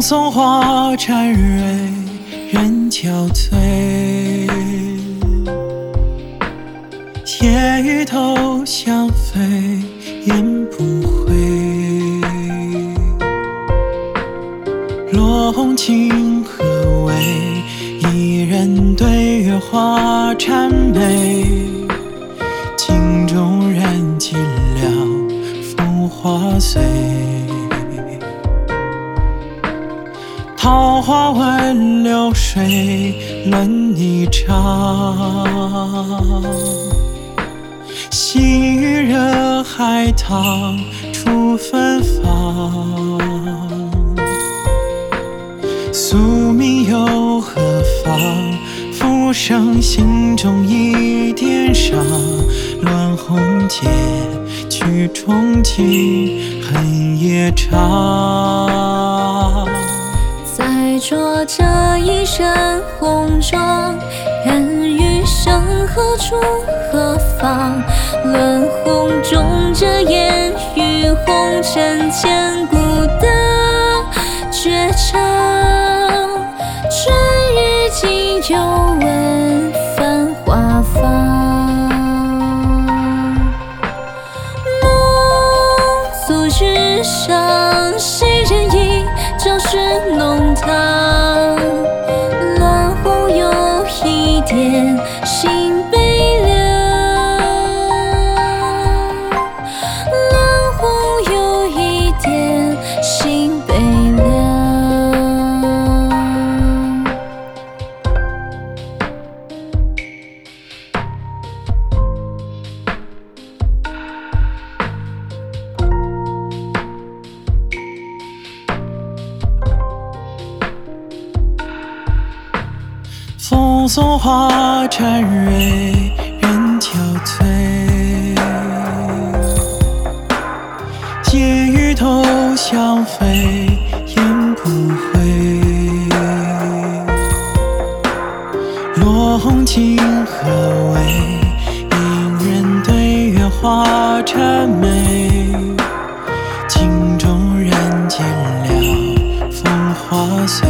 送花沾蕊，人憔悴。夜雨偷香飞，雁不回。落红今何为？一人对月花缠眉。镜中人尽了浮华碎。桃花温流水，论霓裳。细雨惹海棠，初芬芳。宿命又何妨？浮生心中一点伤。乱红结，曲中情，恨也长。着这一身红妆，看余生何处何方？乱红中遮烟雨，红尘千古的绝唱。春日今又闻繁华放，梦诉纸上，谁人忆旧时弄堂？点心送花沾蕊，人憔悴。夜雨偷香飞，雁不回。落红今何为？一人对月花缠眉。镜中人尽了浮华碎。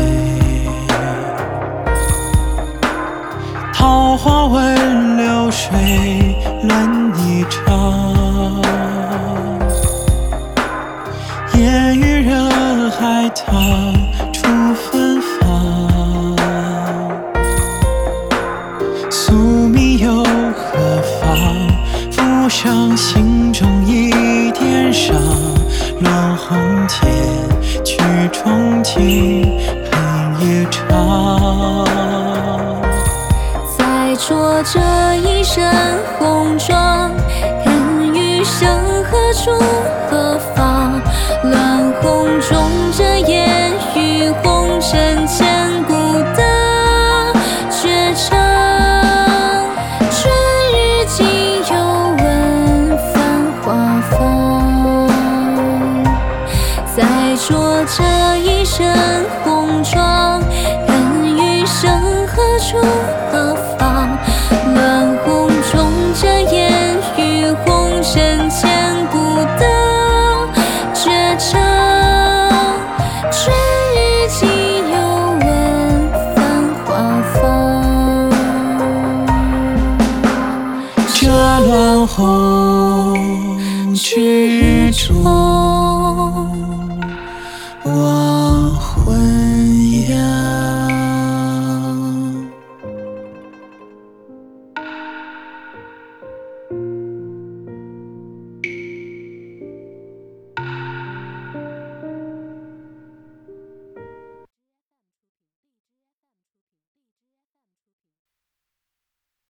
桃花问流水，乱霓裳。烟雨惹海棠，初芬芳。宿命又何妨？浮生心中一点伤。乱红结，曲中情，恨夜长。着这一身红妆，看余生何处何方？乱红中遮烟雨，红尘千古的绝唱。春日今又闻繁花放，再着这一身红妆，看余生何处执着。